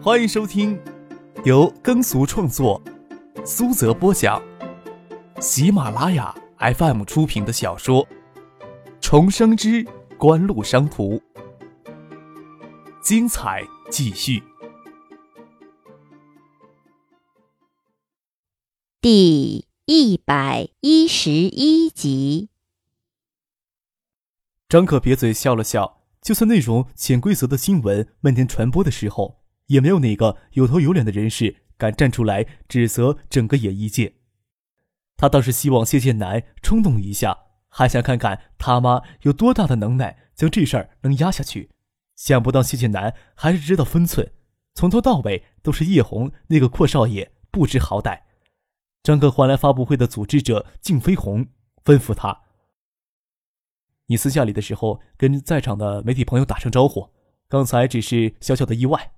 欢迎收听由耕俗创作、苏泽播讲、喜马拉雅 FM 出品的小说《重生之官路商途》，精彩继续，第一百一十一集。张可撇嘴笑了笑，就算那种潜规则的新闻漫天传播的时候。也没有哪个有头有脸的人士敢站出来指责整个演艺界。他倒是希望谢剑南冲动一下，还想看看他妈有多大的能耐将这事儿能压下去。想不到谢剑南还是知道分寸，从头到尾都是叶红那个阔少爷不知好歹。张克唤来发布会的组织者靳飞鸿，吩咐他：“你私下里的时候跟在场的媒体朋友打声招呼，刚才只是小小的意外。”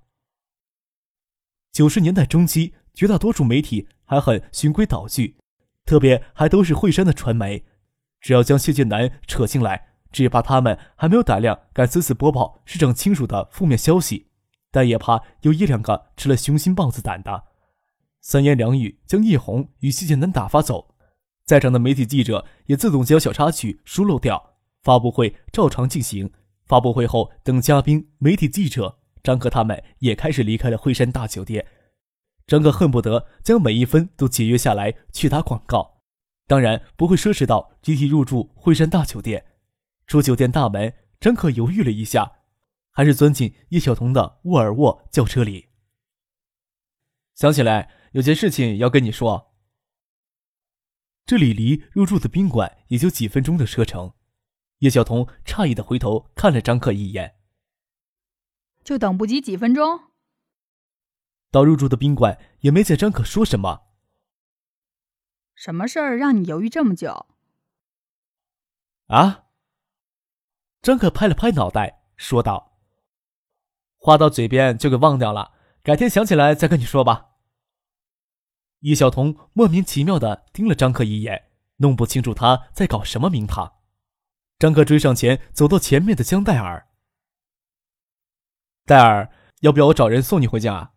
九十年代中期，绝大多数媒体还很循规蹈矩，特别还都是惠山的传媒。只要将谢剑南扯进来，只怕他们还没有胆量敢私自播报市长亲属的负面消息，但也怕有一两个吃了雄心豹子胆的，三言两语将叶红与谢剑南打发走。在场的媒体记者也自动将小插曲疏漏掉，发布会照常进行。发布会后，等嘉宾、媒体记者。张克他们也开始离开了惠山大酒店。张克恨不得将每一分都节约下来去打广告，当然不会奢侈到集体入住惠山大酒店。出酒店大门，张克犹豫了一下，还是钻进叶晓彤的沃尔沃轿车里。想起来有件事情要跟你说。这里离入住的宾馆也就几分钟的车程。叶晓彤诧异的回头看了张克一眼。就等不及几分钟。到入住的宾馆也没见张可说什么。什么事儿让你犹豫这么久？啊！张可拍了拍脑袋，说道：“话到嘴边就给忘掉了，改天想起来再跟你说吧。”易晓彤莫名其妙的盯了张可一眼，弄不清楚他在搞什么名堂。张可追上前，走到前面的江黛儿。戴尔，要不要我找人送你回家？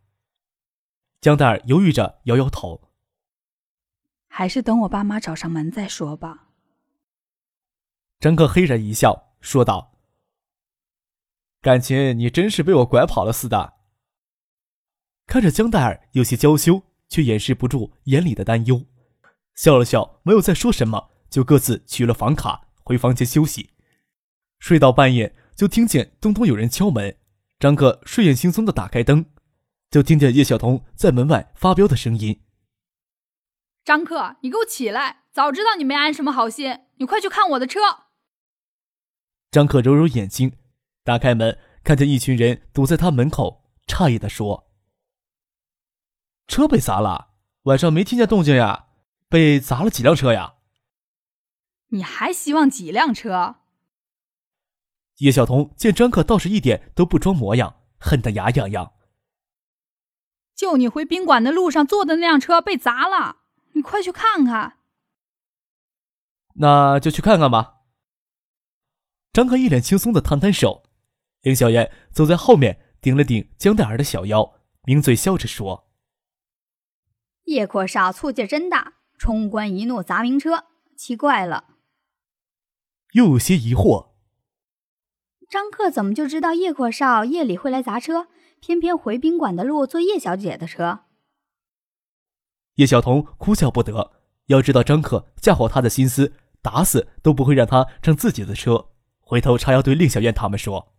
江戴尔犹豫着摇摇头，还是等我爸妈找上门再说吧。张克嘿然一笑，说道：“感情你真是被我拐跑了似的。”看着江戴尔有些娇羞，却掩饰不住眼里的担忧，笑了笑，没有再说什么，就各自取了房卡回房间休息。睡到半夜，就听见咚咚有人敲门。张克睡眼惺忪的打开灯，就听见叶晓彤在门外发飙的声音：“张克，你给我起来！早知道你没安什么好心，你快去看我的车。”张克揉揉眼睛，打开门，看见一群人堵在他门口，诧异的说：“车被砸了？晚上没听见动静呀？被砸了几辆车呀？”你还希望几辆车？叶晓彤见张克倒是一点都不装模样，恨得牙痒痒。就你回宾馆的路上坐的那辆车被砸了，你快去看看。那就去看看吧。张克一脸轻松的摊摊手，林小燕走在后面顶了顶江黛儿的小腰，抿嘴笑着说：“叶阔少醋劲真大，冲冠一怒砸名车，奇怪了。”又有些疑惑。张克怎么就知道叶阔少夜里会来砸车，偏偏回宾馆的路坐叶小姐的车？叶晓彤哭笑不得。要知道张克嫁祸他的心思，打死都不会让他乘自己的车。回头叉腰对令小燕他们说：“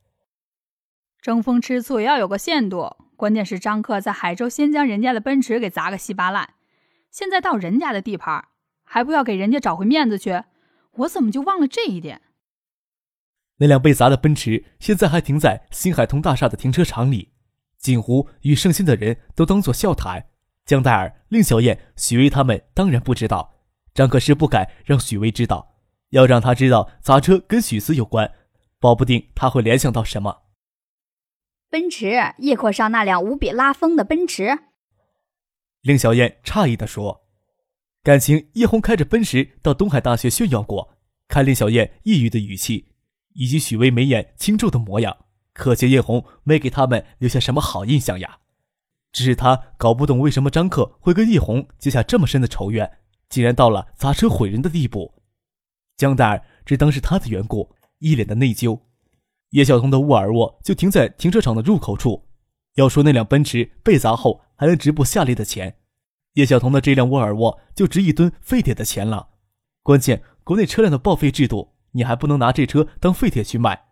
争风吃醋也要有个限度。关键是张克在海州先将人家的奔驰给砸个稀巴烂，现在到人家的地盘，还不要给人家找回面子去？我怎么就忘了这一点？”那辆被砸的奔驰现在还停在新海通大厦的停车场里，锦湖与盛鑫的人都当作笑谈。江黛儿、令小燕、许巍他们当然不知道。张可是不敢让许巍知道，要让他知道砸车跟许思有关，保不定他会联想到什么。奔驰，叶阔上那辆无比拉风的奔驰。令小燕诧异地说：“感情叶红开着奔驰到东海大学炫耀过。”看令小燕抑郁的语气。以及许巍眉眼清皱的模样，可见叶红没给他们留下什么好印象呀。只是他搞不懂为什么张克会跟叶红结下这么深的仇怨，竟然到了砸车毁人的地步。江大儿只当是他的缘故，一脸的内疚。叶晓彤的沃尔沃就停在停车场的入口处。要说那辆奔驰被砸后还能值不下列的钱，叶晓彤的这辆沃尔沃就值一吨废铁的钱了。关键国内车辆的报废制度，你还不能拿这车当废铁去卖，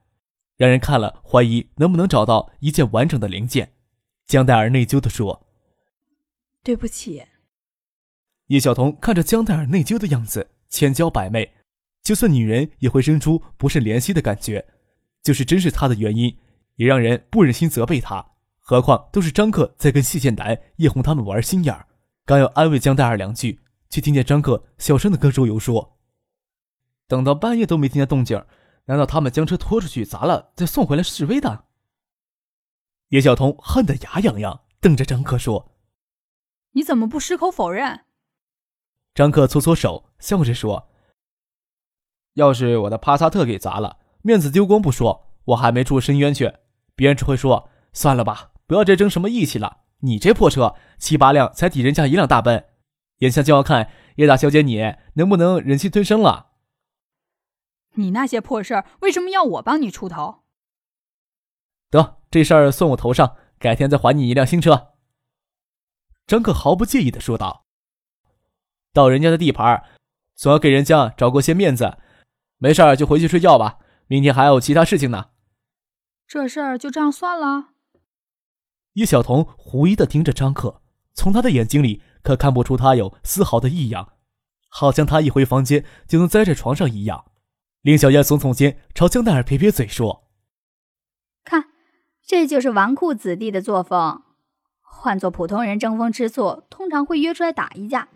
让人看了怀疑能不能找到一件完整的零件。江黛儿内疚地说：“对不起。”叶晓彤看着江黛儿内疚的样子，千娇百媚，就算女人也会生出不甚怜惜的感觉。就是真是他的原因，也让人不忍心责备他。何况都是张克在跟谢剑南、叶红他们玩心眼儿，刚要安慰江黛儿两句，却听见张克小声的跟周游说：“等到半夜都没听见动静，难道他们将车拖出去砸了再送回来示威的？”叶晓彤恨得牙痒痒，瞪着张克说：“你怎么不矢口否认？”张克搓搓手，笑着说：“要是我的帕萨特给砸了，面子丢光不说，我还没处伸冤去，别人只会说算了吧。”不要再争什么义气了！你这破车七八辆才抵人家一辆大奔，眼下就要看叶大小姐你能不能忍气吞声了。你那些破事儿为什么要我帮你出头？得，这事儿算我头上，改天再还你一辆新车。张克毫不介意的说道：“到人家的地盘，总要给人家找过些面子。没事儿就回去睡觉吧，明天还有其他事情呢。”这事儿就这样算了。叶晓彤狐疑的盯着张克，从他的眼睛里可看不出他有丝毫的异样，好像他一回房间就能栽在床上一样。林小燕耸耸肩，朝江黛儿撇撇嘴说：“看，这就是纨绔子弟的作风。换做普通人争风吃醋，通常会约出来打一架，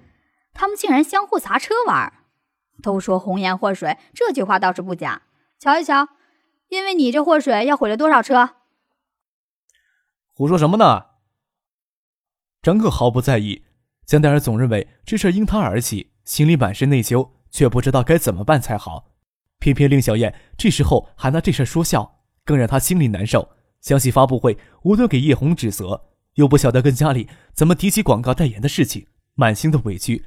他们竟然相互砸车玩。都说红颜祸水，这句话倒是不假。瞧一瞧，因为你这祸水，要毁了多少车？”胡说什么呢？张克毫不在意，江黛儿总认为这事因他而起，心里满是内疚，却不知道该怎么办才好。偏偏令小燕这时候还拿这事说笑，更让他心里难受。想起发布会，无端给叶红指责，又不晓得跟家里怎么提起广告代言的事情，满心的委屈，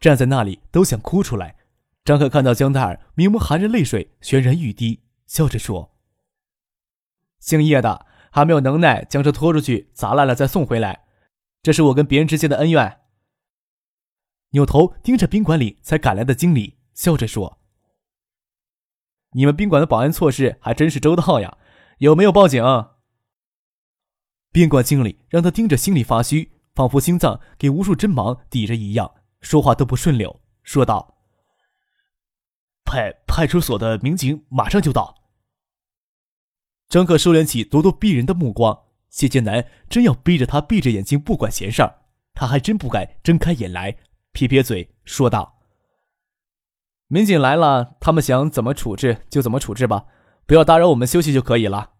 站在那里都想哭出来。张克看到江黛儿明眸含着泪水，泫然欲滴，笑着说：“姓叶的。”还没有能耐将车拖出去砸烂了再送回来，这是我跟别人之间的恩怨。扭头盯着宾馆里才赶来的经理，笑着说：“你们宾馆的保安措施还真是周到呀，有没有报警？”宾馆经理让他盯着心里发虚，仿佛心脏给无数针芒抵着一样，说话都不顺溜，说道：“派派出所的民警马上就到。”张克收敛起咄咄逼人的目光，谢剑南真要逼着他闭着眼睛不管闲事儿，他还真不敢睁开眼来，撇撇嘴说道：“民警来了，他们想怎么处置就怎么处置吧，不要打扰我们休息就可以了。”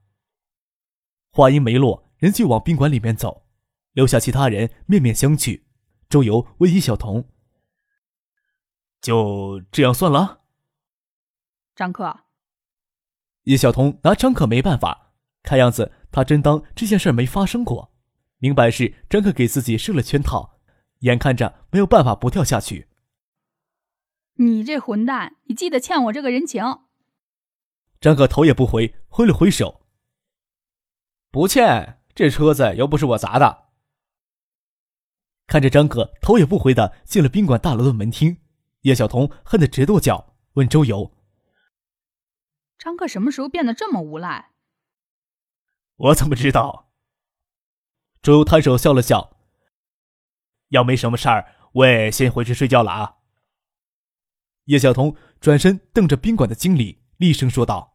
话音没落，人就往宾馆里面走，留下其他人面面相觑。周游问叶晓彤：“就这样算了？”张克。叶晓彤拿张克没办法，看样子他真当这件事没发生过，明白是张克给自己设了圈套，眼看着没有办法不跳下去。你这混蛋，你记得欠我这个人情。张可头也不回，挥了挥手：“不欠，这车子又不是我砸的。”看着张可头也不回的进了宾馆大楼的门厅，叶晓彤恨得直跺脚，问周游。张克什么时候变得这么无赖？我怎么知道？周游摊手笑了笑。要没什么事儿，我也先回去睡觉了啊。叶晓彤转身瞪着宾馆的经理，厉声说道：“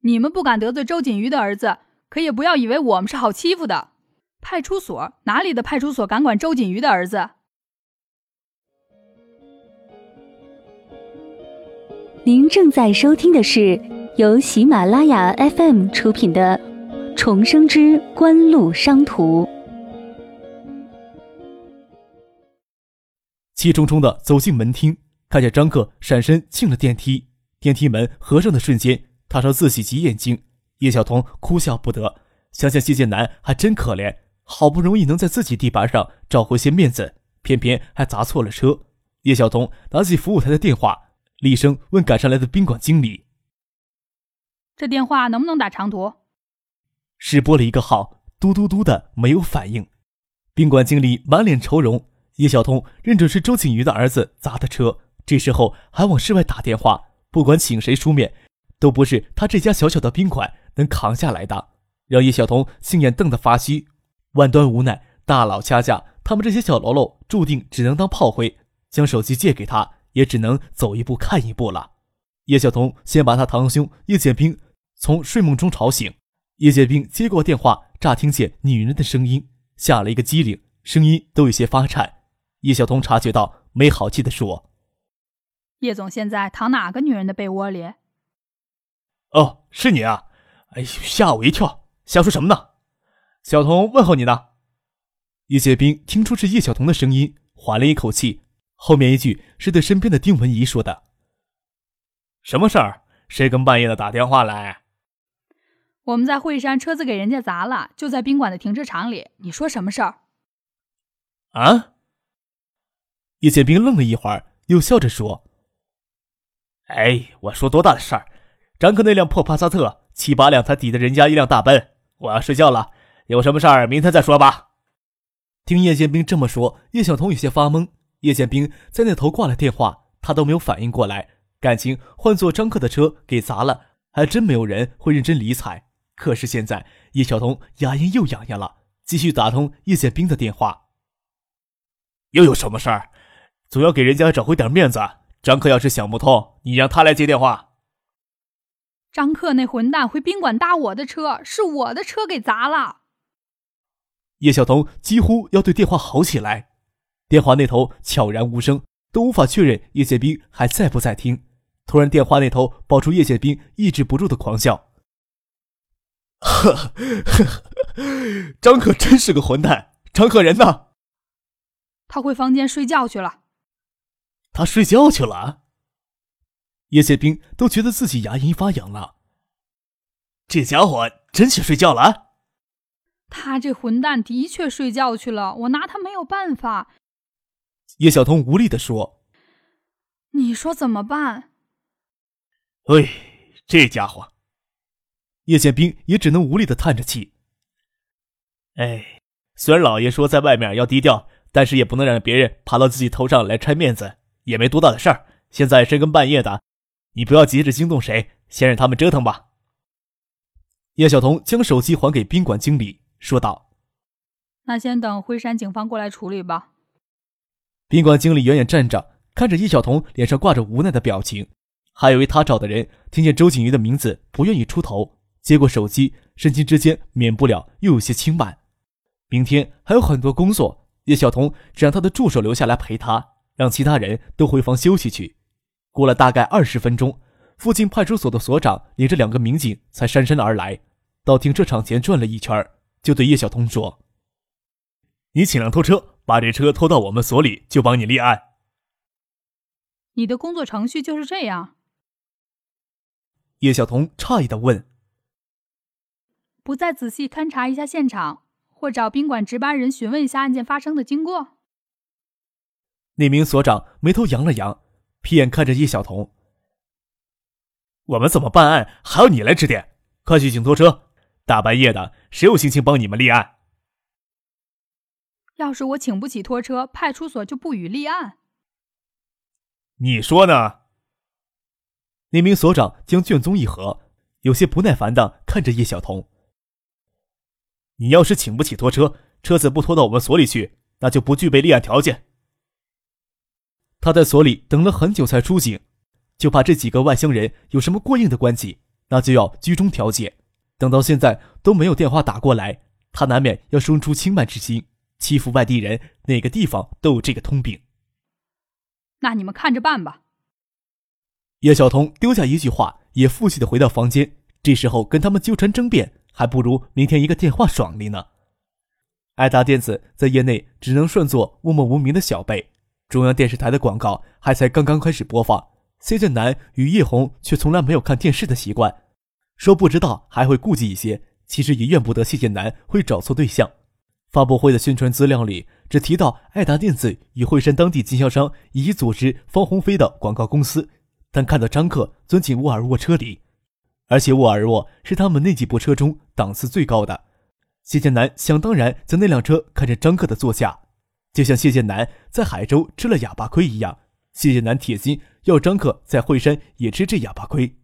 你们不敢得罪周锦瑜的儿子，可也不要以为我们是好欺负的。派出所哪里的派出所敢管周锦瑜的儿子？”您正在收听的是由喜马拉雅 FM 出品的《重生之官路商途》。气冲冲的走进门厅，看见张克闪身进了电梯，电梯门合上的瞬间，他朝自己挤眼睛。叶晓彤哭笑不得，想想谢剑南还真可怜，好不容易能在自己地盘上找回些面子，偏偏还砸错了车。叶晓彤拿起服务台的电话，厉声问赶上来的宾馆经理：“这电话能不能打长途？”试拨了一个号，嘟嘟嘟的没有反应。宾馆经理满脸愁容，叶晓彤认准是周景瑜的儿子砸的车，这时候还往室外打电话，不管请谁出面，都不是他这家小小的宾馆能扛下来的，让叶晓彤心眼瞪得发虚。万端无奈，大佬掐架，他们这些小喽啰注定只能当炮灰。将手机借给他，也只能走一步看一步了。叶晓彤先把他堂兄叶建兵从睡梦中吵醒。叶建兵接过电话，乍听见女人的声音，吓了一个机灵，声音都有些发颤。叶晓彤察觉到，没好气地说：“叶总现在躺哪个女人的被窝里？”“哦，是你啊！哎呦，吓我一跳！瞎说什么呢？”小彤问候你呢。叶建兵听出是叶晓彤的声音，缓了一口气。后面一句是对身边的丁文怡说的：“什么事儿？谁跟半夜的打电话来？”我们在惠山车子给人家砸了，就在宾馆的停车场里。你说什么事儿？啊！叶建兵愣了一会儿，又笑着说：“哎，我说多大的事儿？张克那辆破帕萨特七八两才抵得人家一辆大奔。我要睡觉了，有什么事儿明天再说吧。”听叶建兵这么说，叶晓彤有些发懵。叶建兵在那头挂了电话，他都没有反应过来。感情换做张克的车给砸了，还真没有人会认真理睬。可是现在叶晓彤牙龈又痒痒了，继续打通叶建兵的电话。又有什么事儿？总要给人家找回点面子。张克要是想不通，你让他来接电话。张克那混蛋回宾馆搭我的车，是我的车给砸了。叶晓彤几乎要对电话吼起来。电话那头悄然无声，都无法确认叶建兵还在不在听。突然，电话那头爆出叶建兵抑制不住的狂笑：“呵呵，张可真是个混蛋！张可人呢？他回房间睡觉去了。他睡觉去了。”叶建兵都觉得自己牙龈发痒了。这家伙真去睡觉了？他这混蛋的确睡觉去了，我拿他没有办法。叶晓彤无力地说：“你说怎么办？”哎，这家伙！叶宪兵也只能无力的叹着气。哎，虽然老爷说在外面要低调，但是也不能让别人爬到自己头上来拆面子，也没多大的事儿。现在深更半夜的，你不要急着惊动谁，先让他们折腾吧。叶晓彤将手机还给宾馆经理，说道：“那先等辉山警方过来处理吧。”宾馆经理远远站着，看着叶晓彤脸上挂着无奈的表情，还以为他找的人听见周景瑜的名字不愿意出头。接过手机，神情之间免不了又有些轻慢。明天还有很多工作，叶晓彤只让他的助手留下来陪他，让其他人都回房休息去。过了大概二十分钟，附近派出所的所长领着两个民警才姗姗而来，到停车场前转了一圈，就对叶晓彤说：“你请辆拖车。”把这车拖到我们所里，就帮你立案。你的工作程序就是这样？叶晓彤诧异的问：“不再仔细勘察一下现场，或找宾馆值班人询问一下案件发生的经过？”那名所长眉头扬了扬，瞥眼看着叶晓彤：“我们怎么办案，还要你来指点？快去请拖车！大半夜的，谁有心情帮你们立案？”要是我请不起拖车，派出所就不予立案。你说呢？那名所长将卷宗一合，有些不耐烦的看着叶晓彤。你要是请不起拖车，车子不拖到我们所里去，那就不具备立案条件。他在所里等了很久才出警，就怕这几个外乡人有什么过硬的关系，那就要居中调解。等到现在都没有电话打过来，他难免要生出轻慢之心。欺负外地人，哪个地方都有这个通病。那你们看着办吧。叶晓彤丢下一句话，也负气的回到房间。这时候跟他们纠缠争辩，还不如明天一个电话爽利呢。爱达电子在业内只能算作默默无名的小辈。中央电视台的广告还才刚刚开始播放，谢建南与叶红却从来没有看电视的习惯。说不知道还会顾忌一些，其实也怨不得谢建南会找错对象。发布会的宣传资料里只提到爱达电子与惠山当地经销商以及组织方鸿飞的广告公司，但看到张克钻进沃尔沃车里，而且沃尔沃是他们那几部车中档次最高的。谢剑南想当然将那辆车看成张克的座驾，就像谢剑南在海州吃了哑巴亏一样，谢剑南铁心要张克在惠山也吃这哑巴亏，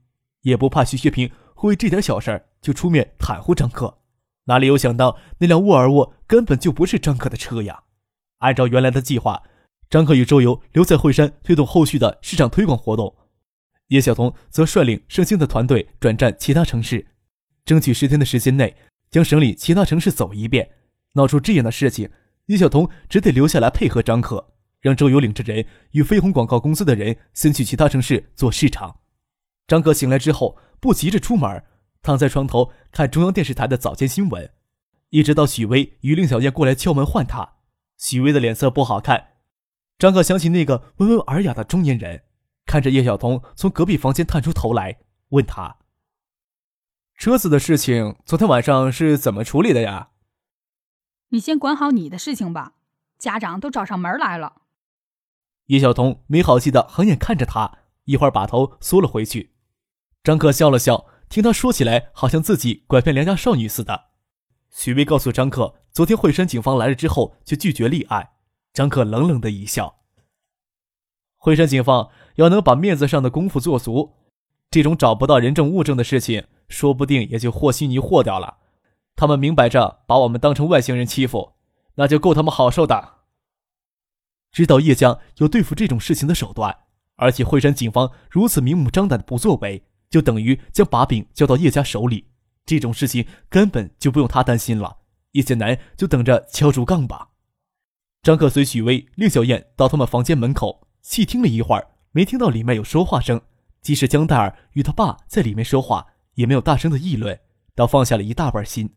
也不怕徐学平会为这点小事就出面袒护张克。哪里有想到那辆沃尔沃根本就不是张克的车呀？按照原来的计划，张克与周游留在惠山推动后续的市场推广活动，叶晓彤则率领盛兴的团队转战其他城市，争取十天的时间内将省里其他城市走一遍。闹出这样的事情，叶晓彤只得留下来配合张克，让周游领着人与飞鸿广告公司的人先去其他城市做市场。张克醒来之后不急着出门。躺在床头看中央电视台的早间新闻，一直到许巍与令小燕过来敲门唤他，许巍的脸色不好看。张克想起那个温文尔雅的中年人，看着叶晓彤从隔壁房间探出头来，问他：“车子的事情，昨天晚上是怎么处理的呀？”你先管好你的事情吧，家长都找上门来了。叶晓彤没好气的横眼看着他，一会儿把头缩了回去。张克笑了笑。听他说起来，好像自己拐骗良家少女似的。许巍告诉张克，昨天惠山警方来了之后，就拒绝立案。张克冷冷的一笑：“惠山警方要能把面子上的功夫做足，这种找不到人证物证的事情，说不定也就和稀泥和掉了。他们明摆着把我们当成外星人欺负，那就够他们好受的。知道叶江有对付这种事情的手段，而且惠山警方如此明目张胆的不作为。”就等于将把柄交到叶家手里，这种事情根本就不用他担心了。叶剑南就等着敲竹杠吧。张克随许巍、令小燕到他们房间门口，细听了一会儿，没听到里面有说话声。即使江黛儿与他爸在里面说话，也没有大声的议论，倒放下了一大半心。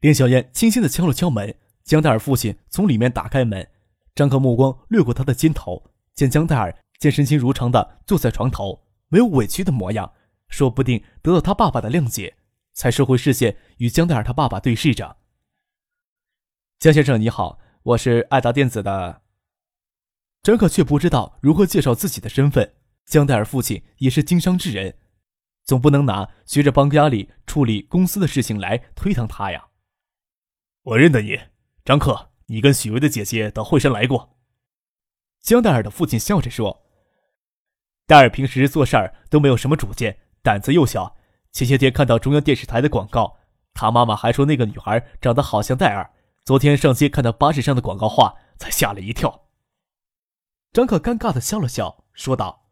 林小燕轻轻的敲了敲门，江戴尔父亲从里面打开门。张克目光掠过他的肩头，见江黛儿见身心如常的坐在床头。没有委屈的模样，说不定得到他爸爸的谅解，才收回视线与江黛儿他爸爸对视着。江先生你好，我是爱达电子的。张可却不知道如何介绍自己的身份。江黛儿父亲也是经商之人，总不能拿学着帮家里处理公司的事情来推搪他呀。我认得你，张克，你跟许巍的姐姐到惠山来过。江黛儿的父亲笑着说。戴尔平时做事儿都没有什么主见，胆子又小。前些天看到中央电视台的广告，他妈妈还说那个女孩长得好像戴尔。昨天上街看到巴士上的广告画，才吓了一跳。张可尴尬的笑了笑，说道：“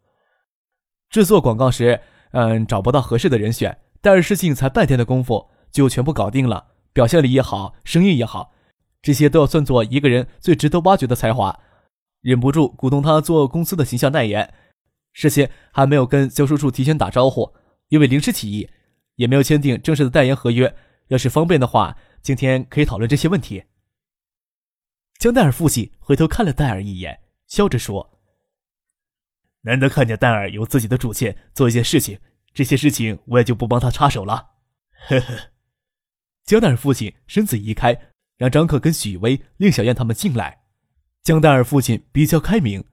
制作广告时，嗯，找不到合适的人选，戴尔事情才半天的功夫就全部搞定了，表现力也好，声音也好，这些都要算作一个人最值得挖掘的才华。忍不住鼓动他做公司的形象代言。”事先还没有跟销售处提前打招呼，因为临时起意，也没有签订正式的代言合约。要是方便的话，今天可以讨论这些问题。江戴尔父亲回头看了戴尔一眼，笑着说：“难得看见戴尔有自己的主见，做一件事情，这些事情我也就不帮他插手了。”呵呵。江戴尔父亲身子移开，让张克跟许巍、令小燕他们进来。江戴尔父亲比较开明。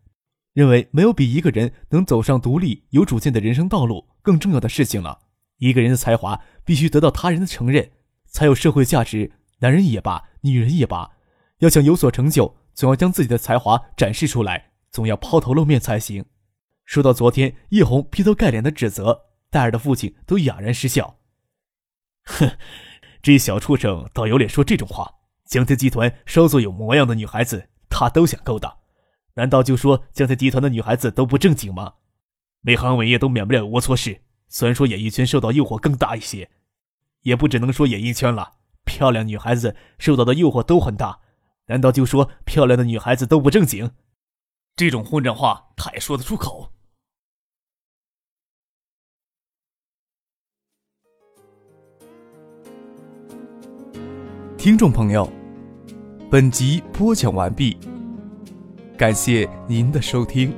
认为没有比一个人能走上独立、有主见的人生道路更重要的事情了。一个人的才华必须得到他人的承认，才有社会价值。男人也罢，女人也罢，要想有所成就，总要将自己的才华展示出来，总要抛头露面才行。说到昨天叶红劈头盖脸的指责，戴尔的父亲都哑然失笑。哼，这小畜生倒有脸说这种话。江天集团稍作有模样的女孩子，他都想勾搭。难道就说江天集团的女孩子都不正经吗？每行每业都免不了龌龊事。虽然说演艺圈受到诱惑更大一些，也不只能说演艺圈了。漂亮女孩子受到的诱惑都很大。难道就说漂亮的女孩子都不正经？这种混账话他也说得出口？听众朋友，本集播讲完毕。感谢您的收听。